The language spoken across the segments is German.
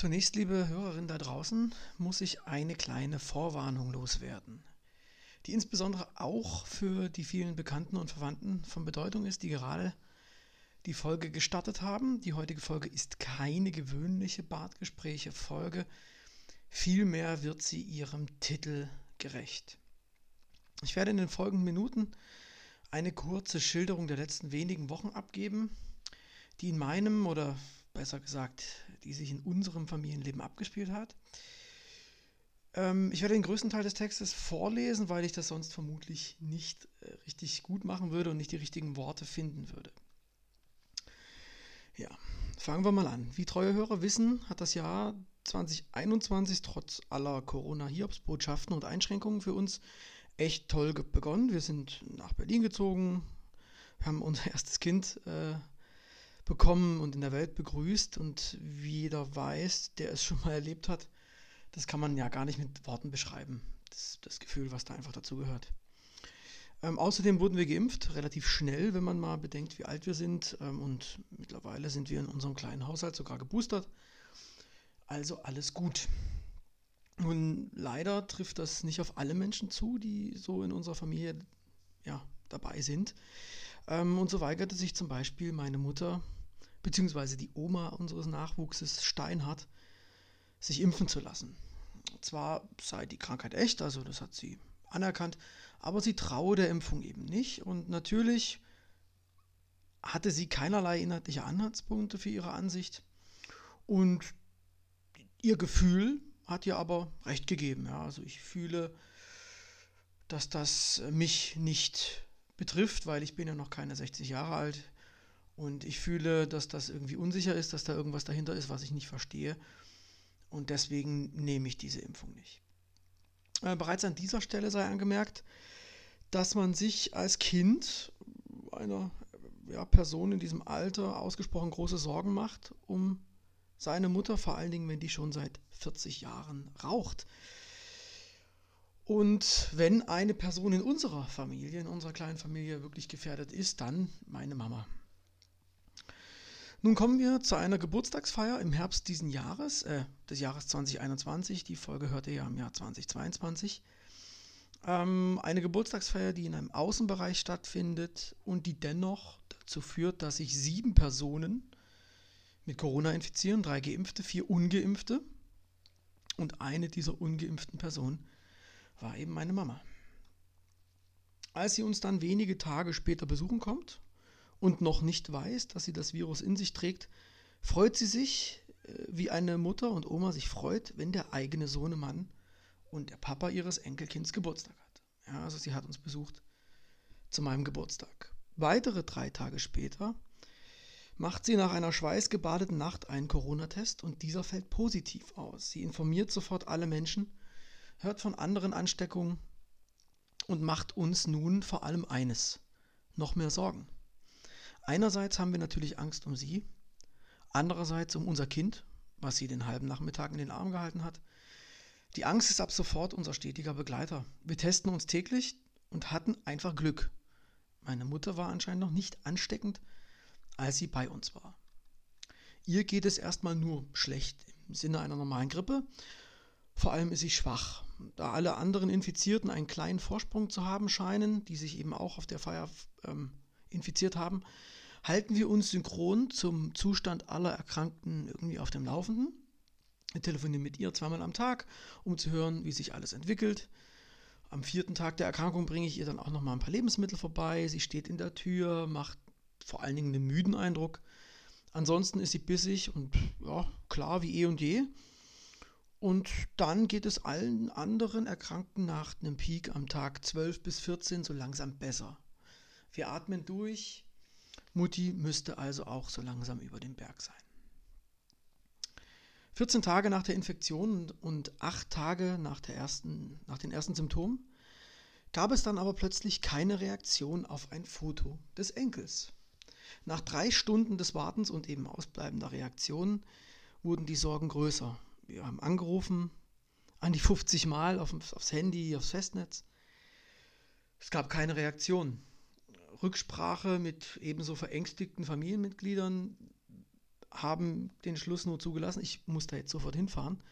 Zunächst, liebe Hörerinnen da draußen, muss ich eine kleine Vorwarnung loswerden, die insbesondere auch für die vielen Bekannten und Verwandten von Bedeutung ist, die gerade die Folge gestartet haben. Die heutige Folge ist keine gewöhnliche Bartgespräche-Folge, vielmehr wird sie ihrem Titel gerecht. Ich werde in den folgenden Minuten eine kurze Schilderung der letzten wenigen Wochen abgeben, die in meinem oder besser gesagt, die sich in unserem Familienleben abgespielt hat. Ähm, ich werde den größten Teil des Textes vorlesen, weil ich das sonst vermutlich nicht äh, richtig gut machen würde und nicht die richtigen Worte finden würde. Ja, fangen wir mal an. Wie treue Hörer wissen, hat das Jahr 2021 trotz aller Corona-Hiobsbotschaften und Einschränkungen für uns echt toll begonnen. Wir sind nach Berlin gezogen, haben unser erstes Kind äh, bekommen und in der Welt begrüßt. Und wie jeder weiß, der es schon mal erlebt hat, das kann man ja gar nicht mit Worten beschreiben. Das, das Gefühl, was da einfach dazu gehört. Ähm, außerdem wurden wir geimpft, relativ schnell, wenn man mal bedenkt, wie alt wir sind. Ähm, und mittlerweile sind wir in unserem kleinen Haushalt sogar geboostert. Also alles gut. Nun, leider trifft das nicht auf alle Menschen zu, die so in unserer Familie ja, dabei sind. Ähm, und so weigerte sich zum Beispiel meine Mutter beziehungsweise die Oma unseres Nachwuchses Steinhardt, sich impfen zu lassen. Zwar sei die Krankheit echt, also das hat sie anerkannt, aber sie traue der Impfung eben nicht und natürlich hatte sie keinerlei inhaltliche Anhaltspunkte für ihre Ansicht und ihr Gefühl hat ihr aber recht gegeben. Ja, also ich fühle, dass das mich nicht betrifft, weil ich bin ja noch keine 60 Jahre alt. Und ich fühle, dass das irgendwie unsicher ist, dass da irgendwas dahinter ist, was ich nicht verstehe. Und deswegen nehme ich diese Impfung nicht. Äh, bereits an dieser Stelle sei angemerkt, dass man sich als Kind einer ja, Person in diesem Alter ausgesprochen große Sorgen macht um seine Mutter, vor allen Dingen, wenn die schon seit 40 Jahren raucht. Und wenn eine Person in unserer Familie, in unserer kleinen Familie wirklich gefährdet ist, dann meine Mama. Nun kommen wir zu einer Geburtstagsfeier im Herbst diesen Jahres, äh, des Jahres 2021. Die Folge hörte ja im Jahr 2022. Ähm, eine Geburtstagsfeier, die in einem Außenbereich stattfindet und die dennoch dazu führt, dass sich sieben Personen mit Corona infizieren, drei Geimpfte, vier Ungeimpfte. Und eine dieser ungeimpften Personen war eben meine Mama. Als sie uns dann wenige Tage später besuchen kommt, und noch nicht weiß, dass sie das Virus in sich trägt, freut sie sich, äh, wie eine Mutter und Oma sich freut, wenn der eigene Sohnemann und der Papa ihres Enkelkinds Geburtstag hat. Ja, also sie hat uns besucht zu meinem Geburtstag. Weitere drei Tage später macht sie nach einer schweißgebadeten Nacht einen Corona-Test und dieser fällt positiv aus. Sie informiert sofort alle Menschen, hört von anderen Ansteckungen und macht uns nun vor allem eines, noch mehr Sorgen. Einerseits haben wir natürlich Angst um sie, andererseits um unser Kind, was sie den halben Nachmittag in den Arm gehalten hat. Die Angst ist ab sofort unser stetiger Begleiter. Wir testen uns täglich und hatten einfach Glück. Meine Mutter war anscheinend noch nicht ansteckend, als sie bei uns war. Ihr geht es erstmal nur schlecht im Sinne einer normalen Grippe. Vor allem ist sie schwach. Da alle anderen Infizierten einen kleinen Vorsprung zu haben scheinen, die sich eben auch auf der Feier ähm, infiziert haben, halten wir uns synchron zum Zustand aller Erkrankten irgendwie auf dem Laufenden. Wir telefonieren mit ihr zweimal am Tag, um zu hören, wie sich alles entwickelt. Am vierten Tag der Erkrankung bringe ich ihr dann auch noch mal ein paar Lebensmittel vorbei. Sie steht in der Tür, macht vor allen Dingen einen müden Eindruck. Ansonsten ist sie bissig und ja, klar wie eh und je. Und dann geht es allen anderen Erkrankten nach einem Peak am Tag 12 bis 14 so langsam besser. Wir atmen durch. Mutti müsste also auch so langsam über dem Berg sein. 14 Tage nach der Infektion und 8 Tage nach, der ersten, nach den ersten Symptomen gab es dann aber plötzlich keine Reaktion auf ein Foto des Enkels. Nach drei Stunden des Wartens und eben ausbleibender Reaktionen wurden die Sorgen größer. Wir haben angerufen, an die 50 Mal auf, aufs Handy, aufs Festnetz. Es gab keine Reaktion. Rücksprache mit ebenso verängstigten Familienmitgliedern haben den Schluss nur zugelassen, ich muss da jetzt sofort hinfahren.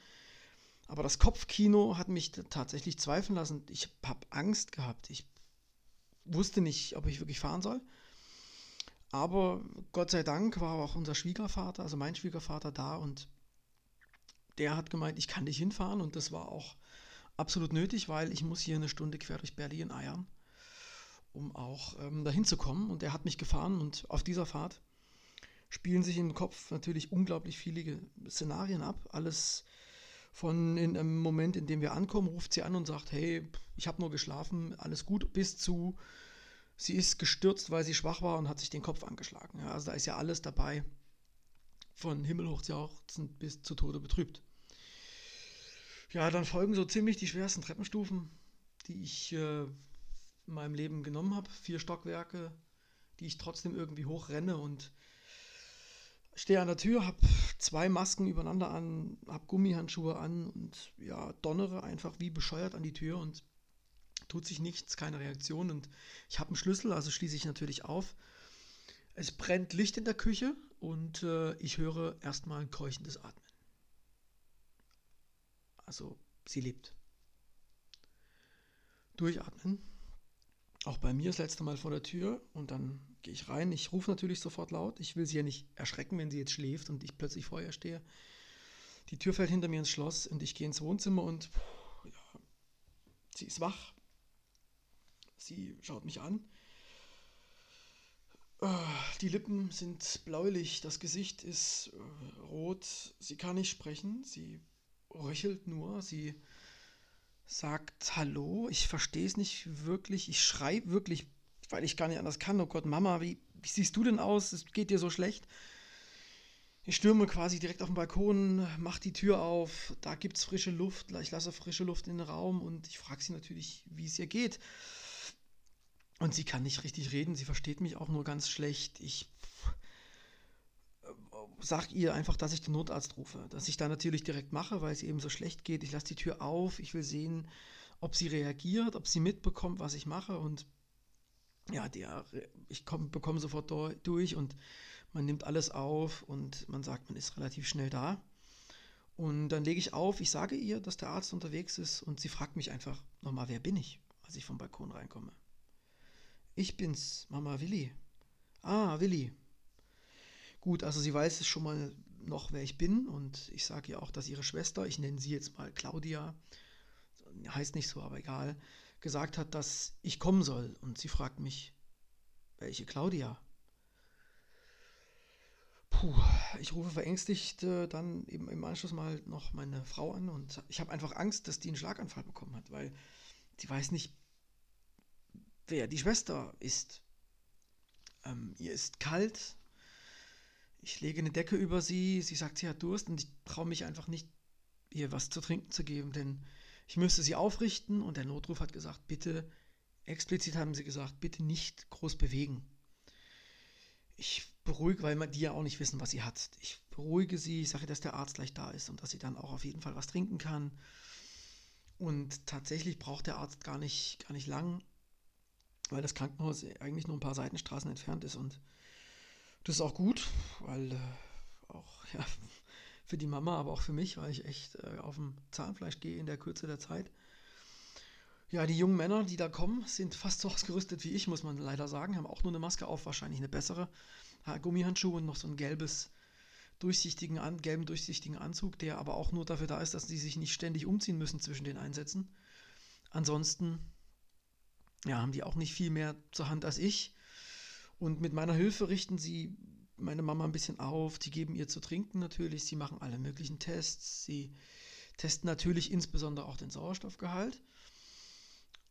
Aber das Kopfkino hat mich tatsächlich zweifeln lassen. Ich habe Angst gehabt. Ich wusste nicht, ob ich wirklich fahren soll. Aber Gott sei Dank war auch unser Schwiegervater, also mein Schwiegervater, da und der hat gemeint, ich kann dich hinfahren und das war auch absolut nötig, weil ich muss hier eine Stunde quer durch Berlin eiern, um auch ähm, dahin zu kommen. Und er hat mich gefahren und auf dieser Fahrt spielen sich im Kopf natürlich unglaublich viele Szenarien ab. Alles von in einem Moment, in dem wir ankommen, ruft sie an und sagt, hey, ich habe nur geschlafen, alles gut, bis zu sie ist gestürzt, weil sie schwach war und hat sich den Kopf angeschlagen. Ja, also da ist ja alles dabei, von himmelhochjauchzend bis zu Tode betrübt. Ja, dann folgen so ziemlich die schwersten Treppenstufen, die ich äh, in meinem Leben genommen habe. Vier Stockwerke, die ich trotzdem irgendwie hochrenne und stehe an der Tür, habe zwei Masken übereinander an, habe Gummihandschuhe an und ja, donnere einfach wie bescheuert an die Tür und tut sich nichts, keine Reaktion und ich habe einen Schlüssel, also schließe ich natürlich auf. Es brennt Licht in der Küche und äh, ich höre erstmal ein keuchendes Atmen. Also sie lebt. Durchatmen. Auch bei mir das letzte Mal vor der Tür und dann gehe ich rein. Ich rufe natürlich sofort laut. Ich will sie ja nicht erschrecken, wenn sie jetzt schläft und ich plötzlich vor ihr stehe. Die Tür fällt hinter mir ins Schloss und ich gehe ins Wohnzimmer und ja, sie ist wach. Sie schaut mich an. Die Lippen sind bläulich, das Gesicht ist äh, rot. Sie kann nicht sprechen, sie röchelt nur, sie sagt Hallo. Ich verstehe es nicht wirklich. Ich schreibe wirklich, weil ich gar nicht anders kann. Oh Gott, Mama, wie, wie siehst du denn aus? Es geht dir so schlecht. Ich stürme quasi direkt auf den Balkon, mache die Tür auf, da gibt es frische Luft, ich lasse frische Luft in den Raum und ich frage sie natürlich, wie es ihr geht. Und sie kann nicht richtig reden, sie versteht mich auch nur ganz schlecht. Ich sag ihr einfach, dass ich den Notarzt rufe. Dass ich da natürlich direkt mache, weil es eben so schlecht geht. Ich lasse die Tür auf, ich will sehen, ob sie reagiert, ob sie mitbekommt, was ich mache. Und ja, der, ich komm, bekomme sofort durch und man nimmt alles auf und man sagt, man ist relativ schnell da. Und dann lege ich auf, ich sage ihr, dass der Arzt unterwegs ist und sie fragt mich einfach nochmal, wer bin ich, als ich vom Balkon reinkomme. Ich bin's, Mama Willi. Ah, Willi. Gut, also sie weiß schon mal noch, wer ich bin und ich sage ihr auch, dass ihre Schwester, ich nenne sie jetzt mal Claudia, heißt nicht so, aber egal, gesagt hat, dass ich kommen soll und sie fragt mich, welche Claudia? Puh, ich rufe verängstigt äh, dann eben im Anschluss mal noch meine Frau an und ich habe einfach Angst, dass die einen Schlaganfall bekommen hat, weil sie weiß nicht, wer die Schwester ist. Ähm, ihr ist kalt. Ich lege eine Decke über sie. Sie sagt, sie hat Durst und ich traue mich einfach nicht, ihr was zu trinken zu geben, denn ich müsste sie aufrichten und der Notruf hat gesagt, bitte, explizit haben sie gesagt, bitte nicht groß bewegen. Ich beruhige, weil die ja auch nicht wissen, was sie hat. Ich beruhige sie, ich sage, dass der Arzt gleich da ist und dass sie dann auch auf jeden Fall was trinken kann. Und tatsächlich braucht der Arzt gar nicht, gar nicht lang weil das Krankenhaus eigentlich nur ein paar Seitenstraßen entfernt ist und das ist auch gut, weil äh, auch ja, für die Mama, aber auch für mich, weil ich echt äh, auf dem Zahnfleisch gehe in der Kürze der Zeit. Ja, die jungen Männer, die da kommen, sind fast so ausgerüstet wie ich, muss man leider sagen, haben auch nur eine Maske auf, wahrscheinlich eine bessere. Gummihandschuhe und noch so einen gelbes, durchsichtigen, an, gelben durchsichtigen Anzug, der aber auch nur dafür da ist, dass sie sich nicht ständig umziehen müssen zwischen den Einsätzen. Ansonsten ja, haben die auch nicht viel mehr zur Hand als ich. Und mit meiner Hilfe richten sie meine Mama ein bisschen auf. Die geben ihr zu trinken natürlich. Sie machen alle möglichen Tests. Sie testen natürlich insbesondere auch den Sauerstoffgehalt.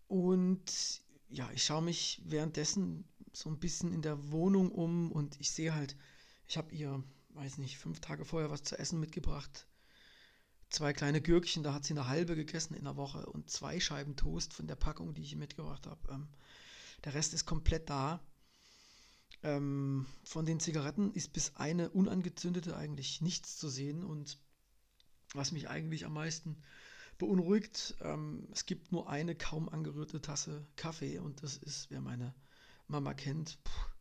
Und ja, ich schaue mich währenddessen so ein bisschen in der Wohnung um und ich sehe halt, ich habe ihr, weiß nicht, fünf Tage vorher was zu essen mitgebracht zwei kleine Gürkchen, da hat sie eine halbe gegessen in der Woche und zwei Scheiben Toast von der Packung, die ich mitgebracht habe. Ähm, der Rest ist komplett da. Ähm, von den Zigaretten ist bis eine unangezündete eigentlich nichts zu sehen und was mich eigentlich am meisten beunruhigt, ähm, es gibt nur eine kaum angerührte Tasse Kaffee und das ist, wer meine Mama kennt, pff,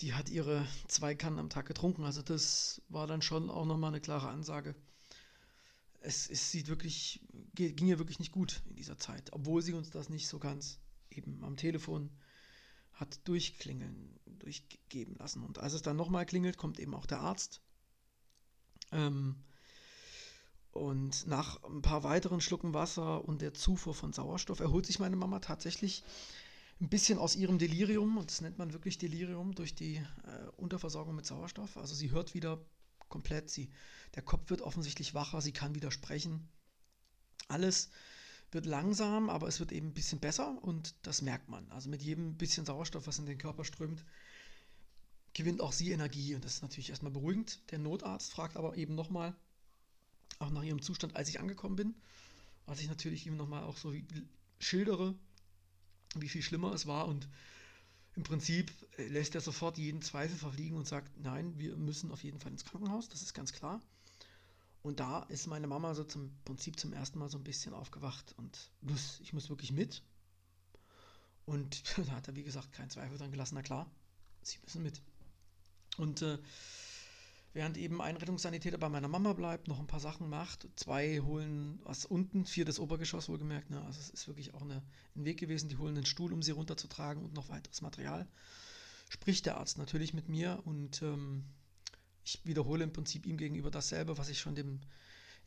die hat ihre zwei Kannen am Tag getrunken. Also das war dann schon auch nochmal eine klare Ansage. Es, es sieht wirklich, ging ihr wirklich nicht gut in dieser Zeit, obwohl sie uns das nicht so ganz eben am Telefon hat durchklingeln, durchgeben lassen. Und als es dann nochmal klingelt, kommt eben auch der Arzt. Ähm, und nach ein paar weiteren Schlucken Wasser und der Zufuhr von Sauerstoff erholt sich meine Mama tatsächlich ein bisschen aus ihrem Delirium, und das nennt man wirklich Delirium, durch die äh, Unterversorgung mit Sauerstoff. Also sie hört wieder komplett, sie, der Kopf wird offensichtlich wacher, sie kann wieder sprechen. Alles wird langsam, aber es wird eben ein bisschen besser und das merkt man. Also mit jedem bisschen Sauerstoff, was in den Körper strömt, gewinnt auch sie Energie und das ist natürlich erstmal beruhigend. Der Notarzt fragt aber eben nochmal, auch nach ihrem Zustand, als ich angekommen bin, was ich natürlich ihm nochmal auch so schildere, wie viel schlimmer es war und im Prinzip äh, lässt er sofort jeden Zweifel verfliegen und sagt, nein, wir müssen auf jeden Fall ins Krankenhaus, das ist ganz klar. Und da ist meine Mama so zum Prinzip zum ersten Mal so ein bisschen aufgewacht und muss, ich muss wirklich mit. Und da hat er, wie gesagt, keinen Zweifel dran gelassen, na klar, sie müssen mit. Und äh, Während eben ein Rettungssanitäter bei meiner Mama bleibt, noch ein paar Sachen macht. Zwei holen was unten, vier das Obergeschoss wohlgemerkt. Ne? Also es ist wirklich auch eine, ein Weg gewesen. Die holen einen Stuhl, um sie runterzutragen und noch weiteres Material. Spricht der Arzt natürlich mit mir und ähm, ich wiederhole im Prinzip ihm gegenüber dasselbe, was ich schon dem,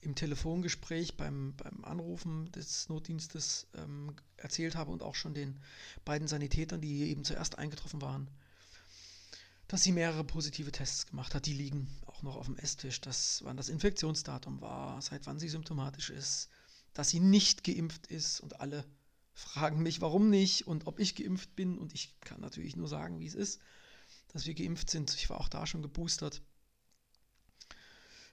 im Telefongespräch beim, beim Anrufen des Notdienstes ähm, erzählt habe und auch schon den beiden Sanitätern, die eben zuerst eingetroffen waren dass sie mehrere positive Tests gemacht hat. Die liegen auch noch auf dem Esstisch, dass, wann das Infektionsdatum war, seit wann sie symptomatisch ist, dass sie nicht geimpft ist und alle fragen mich, warum nicht und ob ich geimpft bin und ich kann natürlich nur sagen, wie es ist, dass wir geimpft sind. Ich war auch da schon geboostert.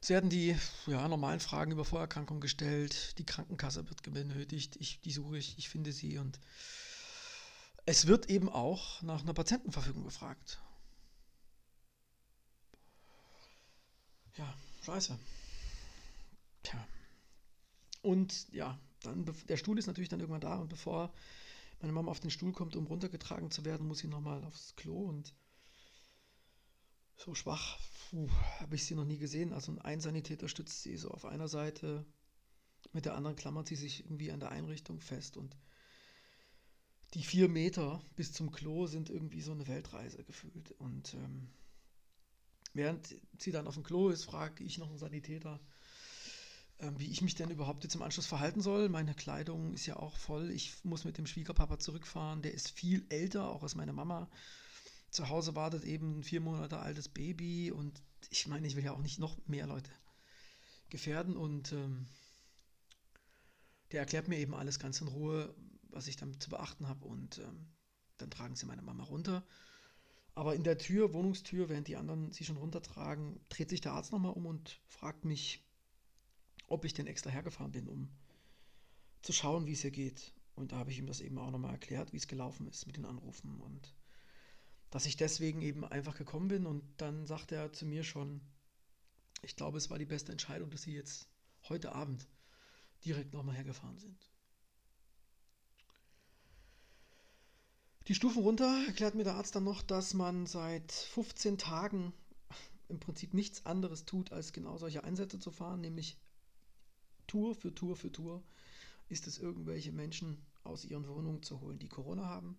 Es werden die ja, normalen Fragen über Vorerkrankungen gestellt, die Krankenkasse wird benötigt, ich, die suche ich, ich finde sie und es wird eben auch nach einer Patientenverfügung gefragt. Ja, scheiße. Tja. Und ja, dann, der Stuhl ist natürlich dann irgendwann da und bevor meine Mama auf den Stuhl kommt, um runtergetragen zu werden, muss sie nochmal aufs Klo und so schwach habe ich sie noch nie gesehen. Also ein Sanitäter stützt sie so auf einer Seite, mit der anderen klammert sie sich irgendwie an der Einrichtung fest und die vier Meter bis zum Klo sind irgendwie so eine Weltreise gefühlt. Und ähm, Während sie dann auf dem Klo ist, frage ich noch einen Sanitäter, äh, wie ich mich denn überhaupt jetzt im Anschluss verhalten soll. Meine Kleidung ist ja auch voll. Ich muss mit dem Schwiegerpapa zurückfahren. Der ist viel älter, auch als meine Mama. Zu Hause wartet eben ein vier Monate altes Baby und ich meine, ich will ja auch nicht noch mehr Leute gefährden und ähm, der erklärt mir eben alles ganz in Ruhe, was ich dann zu beachten habe und ähm, dann tragen sie meine Mama runter aber in der Tür, Wohnungstür, während die anderen sie schon runtertragen, dreht sich der Arzt nochmal um und fragt mich, ob ich denn extra hergefahren bin, um zu schauen, wie es ihr geht. Und da habe ich ihm das eben auch nochmal erklärt, wie es gelaufen ist mit den Anrufen und dass ich deswegen eben einfach gekommen bin. Und dann sagt er zu mir schon, ich glaube, es war die beste Entscheidung, dass sie jetzt heute Abend direkt nochmal hergefahren sind. Die Stufen runter erklärt mir der Arzt dann noch, dass man seit 15 Tagen im Prinzip nichts anderes tut, als genau solche Einsätze zu fahren, nämlich Tour für Tour für Tour ist es irgendwelche Menschen aus ihren Wohnungen zu holen, die Corona haben.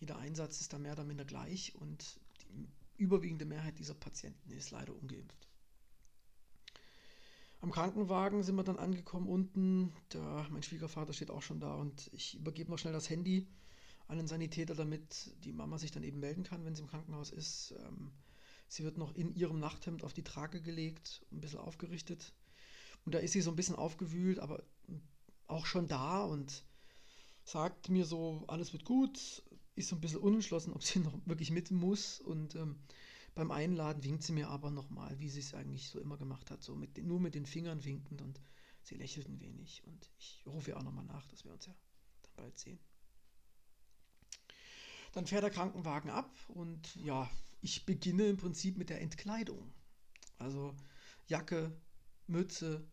Jeder Einsatz ist da mehr oder minder gleich und die überwiegende Mehrheit dieser Patienten ist leider ungeimpft. Am Krankenwagen sind wir dann angekommen unten. Der, mein Schwiegervater steht auch schon da und ich übergebe noch schnell das Handy an den Sanitäter, damit die Mama sich dann eben melden kann, wenn sie im Krankenhaus ist. Ähm, sie wird noch in ihrem Nachthemd auf die Trage gelegt, ein bisschen aufgerichtet. Und da ist sie so ein bisschen aufgewühlt, aber auch schon da und sagt mir so, alles wird gut, ist so ein bisschen unentschlossen, ob sie noch wirklich mit muss. Und ähm, beim Einladen winkt sie mir aber nochmal, wie sie es eigentlich so immer gemacht hat, so mit, nur mit den Fingern winkend und sie lächelt ein wenig. Und ich rufe ihr auch nochmal nach, dass wir uns ja dann bald sehen. Dann fährt der Krankenwagen ab und ja, ich beginne im Prinzip mit der Entkleidung. Also Jacke, Mütze,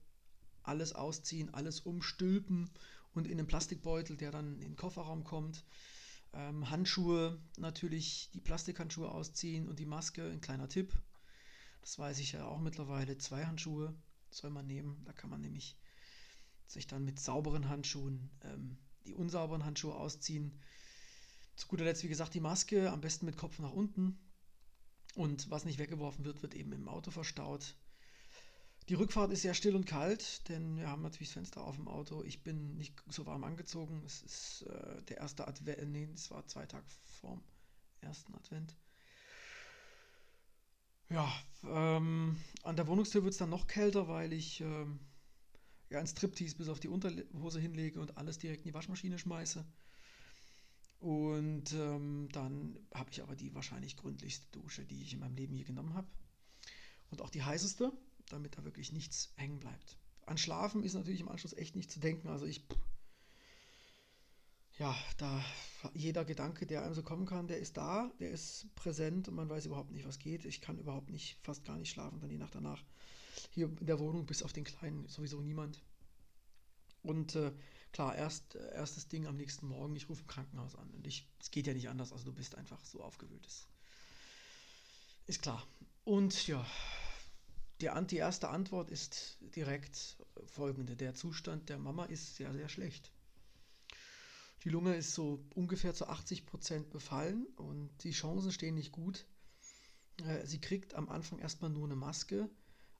alles ausziehen, alles umstülpen und in den Plastikbeutel, der dann in den Kofferraum kommt, Ähm, Handschuhe, natürlich die Plastikhandschuhe ausziehen und die Maske, ein kleiner Tipp. Das weiß ich ja auch mittlerweile. Zwei Handschuhe soll man nehmen. Da kann man nämlich sich dann mit sauberen Handschuhen ähm, die unsauberen Handschuhe ausziehen. Zu guter Letzt, wie gesagt, die Maske, am besten mit Kopf nach unten. Und was nicht weggeworfen wird, wird eben im Auto verstaut. Die Rückfahrt ist sehr still und kalt, denn wir haben natürlich das Fenster auf dem Auto. Ich bin nicht so warm angezogen. Es ist äh, der erste Advent, nee, es war zwei Tage vorm ersten Advent. Ja, ähm, an der Wohnungstür wird es dann noch kälter, weil ich ähm, ja, ein Striptease bis auf die Unterhose hinlege und alles direkt in die Waschmaschine schmeiße. Und ähm, dann habe ich aber die wahrscheinlich gründlichste Dusche, die ich in meinem Leben je genommen habe. Und auch die heißeste, damit da wirklich nichts hängen bleibt. An Schlafen ist natürlich im Anschluss echt nicht zu denken. Also ich ja, da jeder Gedanke, der einem so kommen kann, der ist da, der ist präsent und man weiß überhaupt nicht, was geht. Ich kann überhaupt nicht, fast gar nicht schlafen, dann die Nacht danach. Hier in der Wohnung, bis auf den Kleinen, sowieso niemand. Und äh, klar, erst, erstes Ding am nächsten Morgen, ich rufe im Krankenhaus an. Und ich, es geht ja nicht anders, also du bist einfach so aufgewühlt. Ist, ist klar. Und ja, die, die erste Antwort ist direkt folgende. Der Zustand der Mama ist sehr, sehr schlecht. Die Lunge ist so ungefähr zu 80 Prozent befallen und die Chancen stehen nicht gut. Äh, sie kriegt am Anfang erstmal nur eine Maske,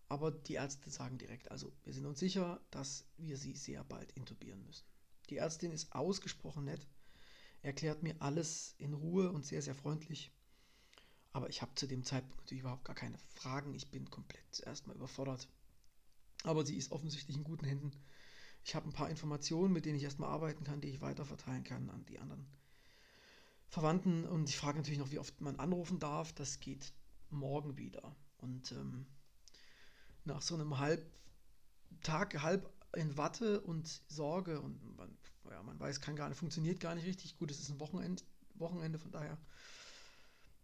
aber die Ärzte sagen direkt, also wir sind uns sicher, dass wir sie sehr bald intubieren müssen. Die Ärztin ist ausgesprochen nett, erklärt mir alles in Ruhe und sehr, sehr freundlich. Aber ich habe zu dem Zeitpunkt natürlich überhaupt gar keine Fragen. Ich bin komplett erstmal überfordert. Aber sie ist offensichtlich in guten Händen ich habe ein paar Informationen, mit denen ich erstmal arbeiten kann, die ich weiterverteilen kann an die anderen Verwandten. Und ich frage natürlich noch, wie oft man anrufen darf. Das geht morgen wieder. Und ähm, nach so einem halb Tag, halb in Watte und Sorge und man, ja, man weiß, kann gar nicht, funktioniert gar nicht richtig. Gut, es ist ein Wochenende, Wochenende von daher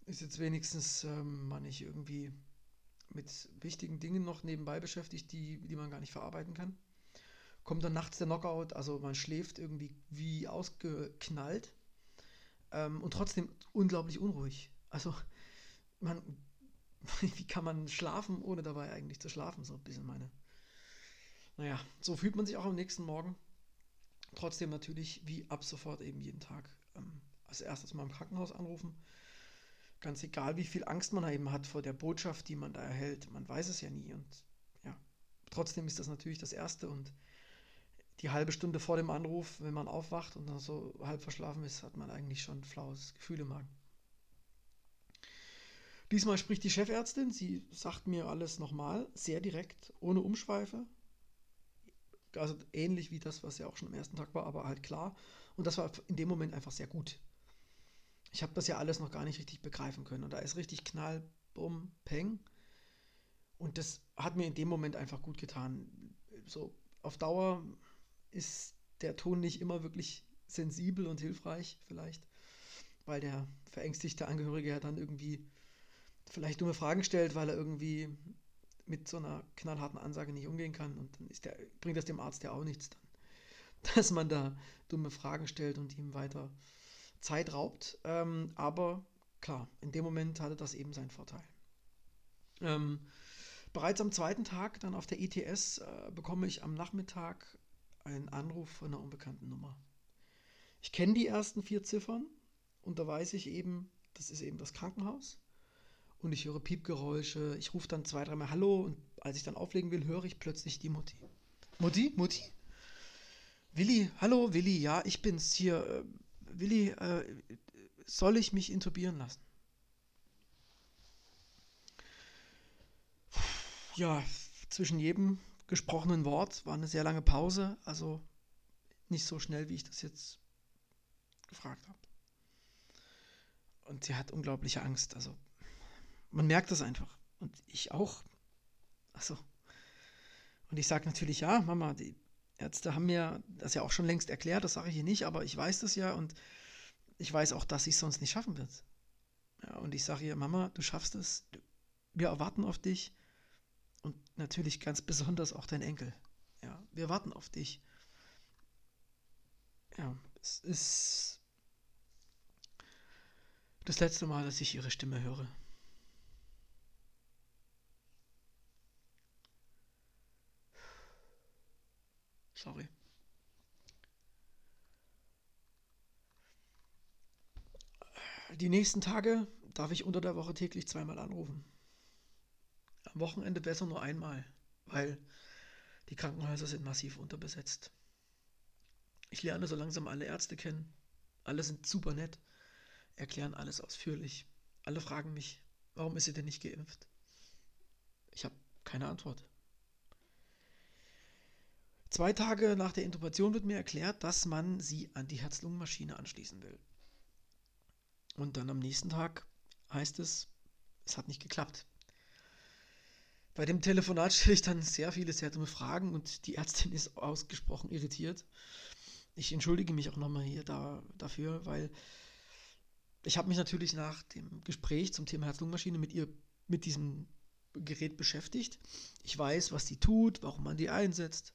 ist jetzt wenigstens ähm, man nicht irgendwie mit wichtigen Dingen noch nebenbei beschäftigt, die, die man gar nicht verarbeiten kann kommt dann nachts der Knockout, also man schläft irgendwie wie ausgeknallt ähm, und trotzdem unglaublich unruhig. Also man, wie kann man schlafen, ohne dabei eigentlich zu schlafen, so ein bisschen meine. Naja, so fühlt man sich auch am nächsten Morgen. Trotzdem natürlich wie ab sofort eben jeden Tag ähm, als erstes mal im Krankenhaus anrufen. Ganz egal, wie viel Angst man eben hat vor der Botschaft, die man da erhält. Man weiß es ja nie und ja, trotzdem ist das natürlich das Erste und die halbe Stunde vor dem Anruf, wenn man aufwacht und dann so halb verschlafen ist, hat man eigentlich schon ein flaues Gefühl im Magen. Diesmal spricht die Chefärztin, sie sagt mir alles nochmal, sehr direkt, ohne Umschweife. Also ähnlich wie das, was ja auch schon am ersten Tag war, aber halt klar. Und das war in dem Moment einfach sehr gut. Ich habe das ja alles noch gar nicht richtig begreifen können. Und da ist richtig Knall, Bumm, Peng. Und das hat mir in dem Moment einfach gut getan. So auf Dauer ist der Ton nicht immer wirklich sensibel und hilfreich, vielleicht, weil der verängstigte Angehörige ja dann irgendwie vielleicht dumme Fragen stellt, weil er irgendwie mit so einer knallharten Ansage nicht umgehen kann und dann der, bringt das dem Arzt ja auch nichts dann, dass man da dumme Fragen stellt und ihm weiter Zeit raubt. Ähm, aber klar, in dem Moment hatte das eben seinen Vorteil. Ähm, bereits am zweiten Tag, dann auf der ITS, äh, bekomme ich am Nachmittag ein Anruf von einer unbekannten Nummer. Ich kenne die ersten vier Ziffern und da weiß ich eben, das ist eben das Krankenhaus. Und ich höre Piepgeräusche. Ich rufe dann zwei, dreimal Hallo und als ich dann auflegen will, höre ich plötzlich die Mutti. Mutti? Mutti? Willi, hallo Willi, ja, ich bin's hier. Willi, äh, soll ich mich intubieren lassen? Ja, zwischen jedem gesprochenen Wort. War eine sehr lange Pause, also nicht so schnell, wie ich das jetzt gefragt habe. Und sie hat unglaubliche Angst. Also man merkt das einfach. Und ich auch. Also. Und ich sage natürlich, ja, Mama, die Ärzte haben mir das ja auch schon längst erklärt, das sage ich hier nicht, aber ich weiß das ja und ich weiß auch, dass ich es sonst nicht schaffen wird. Ja, und ich sage ihr, Mama, du schaffst es, wir erwarten auf dich und natürlich ganz besonders auch dein Enkel. Ja, wir warten auf dich. Ja, es ist das letzte Mal, dass ich ihre Stimme höre. Sorry. Die nächsten Tage darf ich unter der Woche täglich zweimal anrufen. Am Wochenende besser nur einmal, weil die Krankenhäuser sind massiv unterbesetzt. Ich lerne so langsam alle Ärzte kennen. Alle sind super nett, erklären alles ausführlich. Alle fragen mich, warum ist sie denn nicht geimpft? Ich habe keine Antwort. Zwei Tage nach der Intubation wird mir erklärt, dass man sie an die Herz-Lungen-Maschine anschließen will. Und dann am nächsten Tag heißt es, es hat nicht geklappt. Bei dem Telefonat stelle ich dann sehr viele, sehr dumme Fragen und die Ärztin ist ausgesprochen irritiert. Ich entschuldige mich auch nochmal hier da, dafür, weil ich habe mich natürlich nach dem Gespräch zum Thema Herz-Lungen-Maschine mit ihr, mit diesem Gerät beschäftigt. Ich weiß, was sie tut, warum man die einsetzt.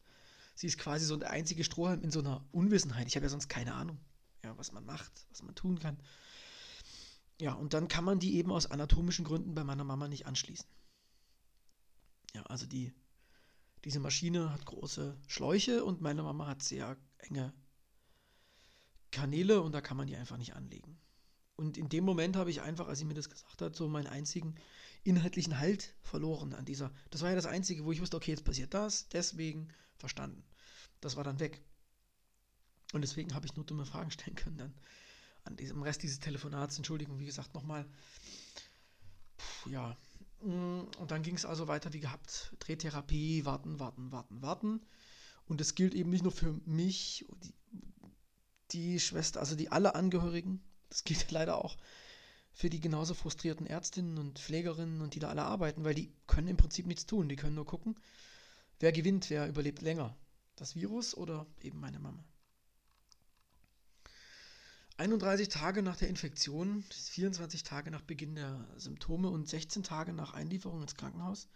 Sie ist quasi so der einzige Strohhalm in so einer Unwissenheit. Ich habe ja sonst keine Ahnung, ja, was man macht, was man tun kann. Ja, und dann kann man die eben aus anatomischen Gründen bei meiner Mama nicht anschließen. Ja, also die, diese Maschine hat große Schläuche und meine Mama hat sehr enge Kanäle und da kann man die einfach nicht anlegen. Und in dem Moment habe ich einfach, als sie mir das gesagt hat, so meinen einzigen inhaltlichen Halt verloren an dieser. Das war ja das Einzige, wo ich wusste, okay, jetzt passiert das, deswegen verstanden. Das war dann weg. Und deswegen habe ich nur dumme Fragen stellen können dann an diesem Rest dieses Telefonats. Entschuldigung, wie gesagt, nochmal. Ja. Mm, und dann ging es also weiter wie gehabt. Drehtherapie, warten, warten, warten, warten. Und es gilt eben nicht nur für mich, die, die Schwester, also die alle Angehörigen. Das gilt leider auch für die genauso frustrierten Ärztinnen und Pflegerinnen und die da alle arbeiten, weil die können im Prinzip nichts tun. Die können nur gucken, wer gewinnt, wer überlebt länger. Das Virus oder eben meine Mama. 31 Tage nach der Infektion, 24 Tage nach Beginn der Symptome und 16 Tage nach Einlieferung ins Krankenhaus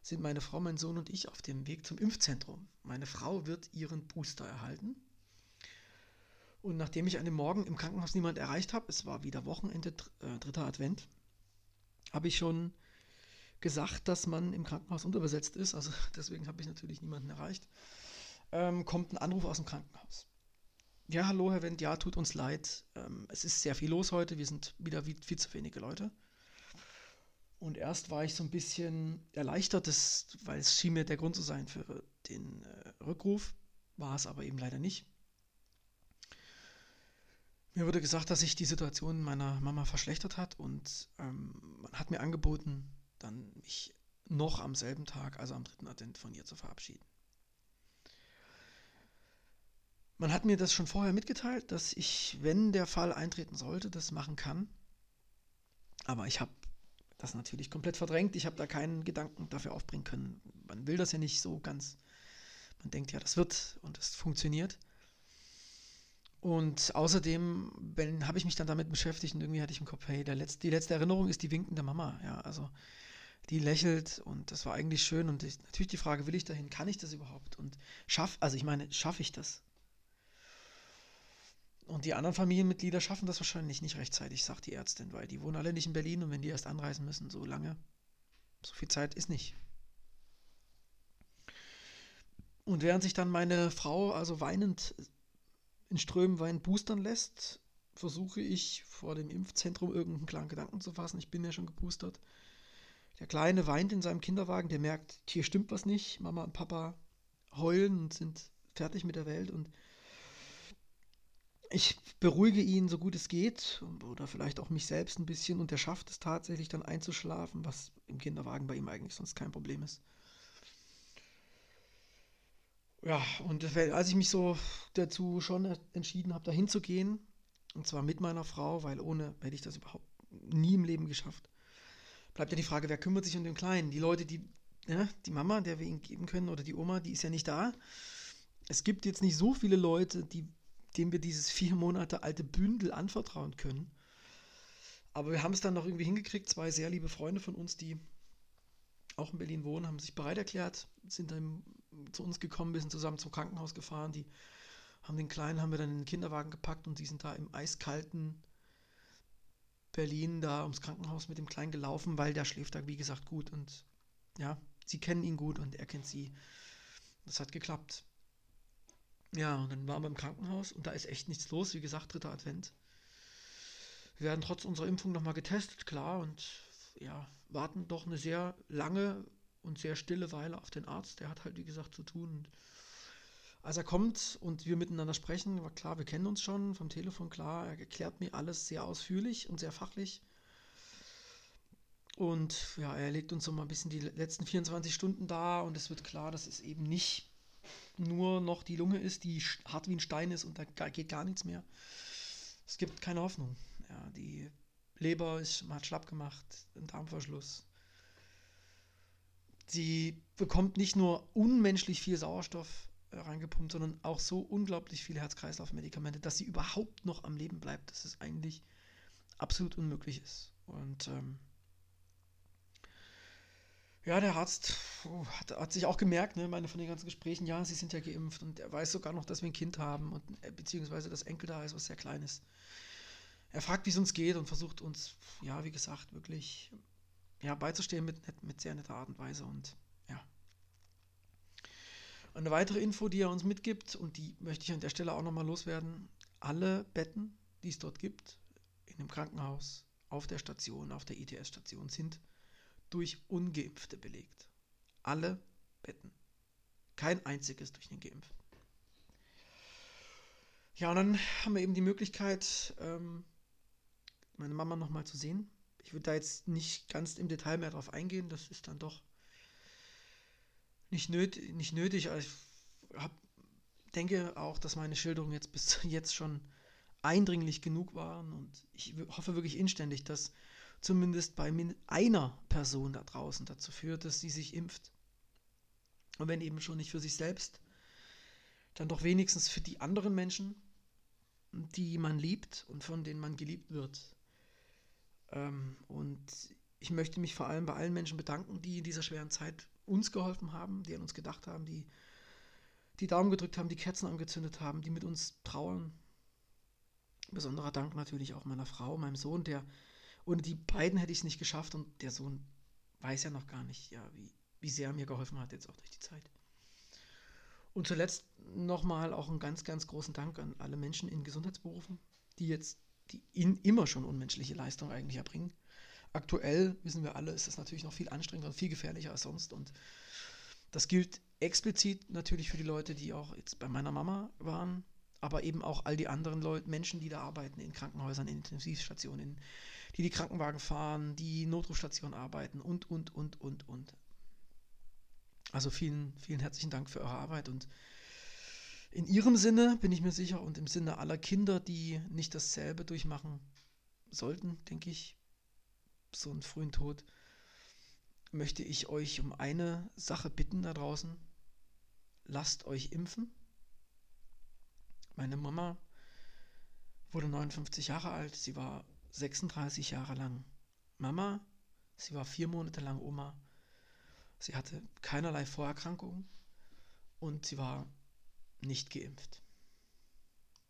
sind meine Frau, mein Sohn und ich auf dem Weg zum Impfzentrum. Meine Frau wird ihren Booster erhalten. Und nachdem ich an dem Morgen im Krankenhaus niemand erreicht habe, es war wieder Wochenende, äh, dritter Advent, habe ich schon gesagt, dass man im Krankenhaus unterbesetzt ist. Also deswegen habe ich natürlich niemanden erreicht. Ähm, kommt ein Anruf aus dem Krankenhaus. Ja, hallo, Herr Wendt, ja, tut uns leid. Ähm, es ist sehr viel los heute, wir sind wieder viel zu wenige Leute. Und erst war ich so ein bisschen erleichtert, das, weil es schien mir der Grund zu sein für den äh, Rückruf, war es aber eben leider nicht. Mir wurde gesagt, dass sich die Situation meiner Mama verschlechtert hat und ähm, man hat mir angeboten, dann mich noch am selben Tag, also am dritten Advent, von ihr zu verabschieden. Man hat mir das schon vorher mitgeteilt, dass ich, wenn der Fall eintreten sollte, das machen kann. Aber ich habe das natürlich komplett verdrängt. Ich habe da keinen Gedanken dafür aufbringen können. Man will das ja nicht so ganz. Man denkt ja, das wird und es funktioniert. Und außerdem habe ich mich dann damit beschäftigt und irgendwie hatte ich im Kopf, hey, letzte, die letzte Erinnerung ist die winkende Mama. Ja, also die lächelt und das war eigentlich schön. Und ich, natürlich die Frage, will ich dahin? Kann ich das überhaupt? Und schaff, also ich meine, schaffe ich das? Und die anderen Familienmitglieder schaffen das wahrscheinlich nicht rechtzeitig, sagt die Ärztin, weil die wohnen alle nicht in Berlin und wenn die erst anreisen müssen, so lange, so viel Zeit ist nicht. Und während sich dann meine Frau also weinend in Strömen Wein boostern lässt, versuche ich vor dem Impfzentrum irgendeinen klaren Gedanken zu fassen. Ich bin ja schon geboostert. Der Kleine weint in seinem Kinderwagen, der merkt, hier stimmt was nicht. Mama und Papa heulen und sind fertig mit der Welt und ich beruhige ihn so gut es geht oder vielleicht auch mich selbst ein bisschen und er schafft es tatsächlich dann einzuschlafen, was im Kinderwagen bei ihm eigentlich sonst kein Problem ist. Ja, und als ich mich so dazu schon entschieden habe, da hinzugehen, und zwar mit meiner Frau, weil ohne hätte ich das überhaupt nie im Leben geschafft, bleibt ja die Frage, wer kümmert sich um den Kleinen? Die Leute, die, ja, die Mama, der wir ihn geben können, oder die Oma, die ist ja nicht da. Es gibt jetzt nicht so viele Leute, die, denen wir dieses vier Monate alte Bündel anvertrauen können. Aber wir haben es dann noch irgendwie hingekriegt. Zwei sehr liebe Freunde von uns, die auch in Berlin wohnen, haben sich bereit erklärt, sind dann zu uns gekommen, wir sind zusammen zum Krankenhaus gefahren, die haben den Kleinen, haben wir dann in den Kinderwagen gepackt und die sind da im eiskalten Berlin da ums Krankenhaus mit dem Kleinen gelaufen, weil der schläft da, wie gesagt, gut. Und ja, sie kennen ihn gut und er kennt sie. Das hat geklappt. Ja, und dann waren wir im Krankenhaus und da ist echt nichts los. Wie gesagt, dritter Advent. Wir werden trotz unserer Impfung nochmal getestet, klar, und ja, warten doch eine sehr lange und sehr stille Weile auf den Arzt. Der hat halt, wie gesagt, zu tun. Und als er kommt und wir miteinander sprechen, war klar, wir kennen uns schon vom Telefon, klar, er erklärt mir alles sehr ausführlich und sehr fachlich. Und ja, er legt uns so mal ein bisschen die letzten 24 Stunden da und es wird klar, dass es eben nicht nur noch die Lunge ist, die hart wie ein Stein ist und da geht gar nichts mehr. Es gibt keine Hoffnung. Ja, die Leber ist mal schlapp gemacht, ein Darmverschluss. Sie bekommt nicht nur unmenschlich viel Sauerstoff äh, reingepumpt, sondern auch so unglaublich viele Herz-Kreislauf-Medikamente, dass sie überhaupt noch am Leben bleibt, dass es eigentlich absolut unmöglich ist. Und ähm, ja, der Arzt hat, hat, sich auch gemerkt, ne, meine von den ganzen Gesprächen, ja, sie sind ja geimpft und er weiß sogar noch, dass wir ein Kind haben und äh, beziehungsweise das Enkel da ist, was sehr klein ist. Er fragt, wie es uns geht und versucht uns, ja, wie gesagt, wirklich ja, beizustehen mit, mit sehr netter Art und Weise und ja. Eine weitere Info, die er uns mitgibt und die möchte ich an der Stelle auch nochmal loswerden. Alle Betten, die es dort gibt, in dem Krankenhaus, auf der Station, auf der ITS-Station, sind durch Ungeimpfte belegt. Alle Betten. Kein einziges durch den Geimpften. Ja, und dann haben wir eben die Möglichkeit, ähm, meine Mama nochmal zu sehen. Ich würde da jetzt nicht ganz im Detail mehr drauf eingehen, das ist dann doch nicht, nöt nicht nötig. Also ich hab, denke auch, dass meine Schilderungen jetzt bis jetzt schon eindringlich genug waren und ich hoffe wirklich inständig, dass zumindest bei einer Person da draußen dazu führt, dass sie sich impft. Und wenn eben schon nicht für sich selbst, dann doch wenigstens für die anderen Menschen, die man liebt und von denen man geliebt wird. Ähm, und ich möchte mich vor allem bei allen Menschen bedanken, die in dieser schweren Zeit uns geholfen haben, die an uns gedacht haben, die die Daumen gedrückt haben, die Kerzen angezündet haben, die mit uns trauern. Besonderer Dank natürlich auch meiner Frau, meinem Sohn, der ohne die beiden hätte ich es nicht geschafft und der Sohn weiß ja noch gar nicht, ja, wie, wie sehr er mir geholfen hat, jetzt auch durch die Zeit. Und zuletzt nochmal auch einen ganz, ganz großen Dank an alle Menschen in Gesundheitsberufen, die jetzt die in immer schon unmenschliche Leistung eigentlich erbringen. Aktuell, wissen wir alle, ist das natürlich noch viel anstrengender und viel gefährlicher als sonst. Und das gilt explizit natürlich für die Leute, die auch jetzt bei meiner Mama waren, aber eben auch all die anderen Leute, Menschen, die da arbeiten, in Krankenhäusern, in Intensivstationen, die die Krankenwagen fahren, die Notrufstationen arbeiten und, und, und, und, und. Also vielen, vielen herzlichen Dank für eure Arbeit und in ihrem Sinne bin ich mir sicher und im Sinne aller Kinder, die nicht dasselbe durchmachen sollten, denke ich, so einen frühen Tod, möchte ich euch um eine Sache bitten da draußen. Lasst euch impfen. Meine Mama wurde 59 Jahre alt. Sie war 36 Jahre lang Mama. Sie war vier Monate lang Oma. Sie hatte keinerlei Vorerkrankungen und sie war nicht geimpft.